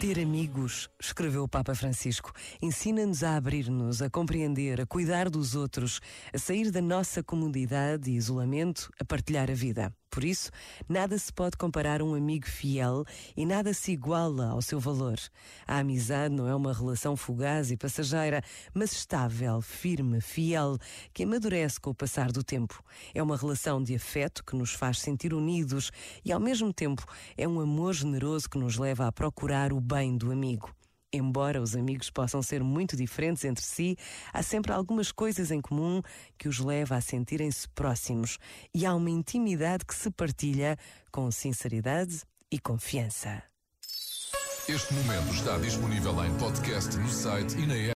Ter amigos, escreveu o Papa Francisco, ensina-nos a abrir-nos, a compreender, a cuidar dos outros, a sair da nossa comodidade e isolamento, a partilhar a vida. Por isso, nada se pode comparar a um amigo fiel e nada se iguala ao seu valor. A amizade não é uma relação fugaz e passageira, mas estável, firme, fiel, que amadurece com o passar do tempo. É uma relação de afeto que nos faz sentir unidos e, ao mesmo tempo, é um amor generoso que nos leva a procurar o bem do amigo. Embora os amigos possam ser muito diferentes entre si, há sempre algumas coisas em comum que os leva a sentirem-se próximos e há uma intimidade que se partilha com sinceridade e confiança. Este momento está disponível em podcast no site e na.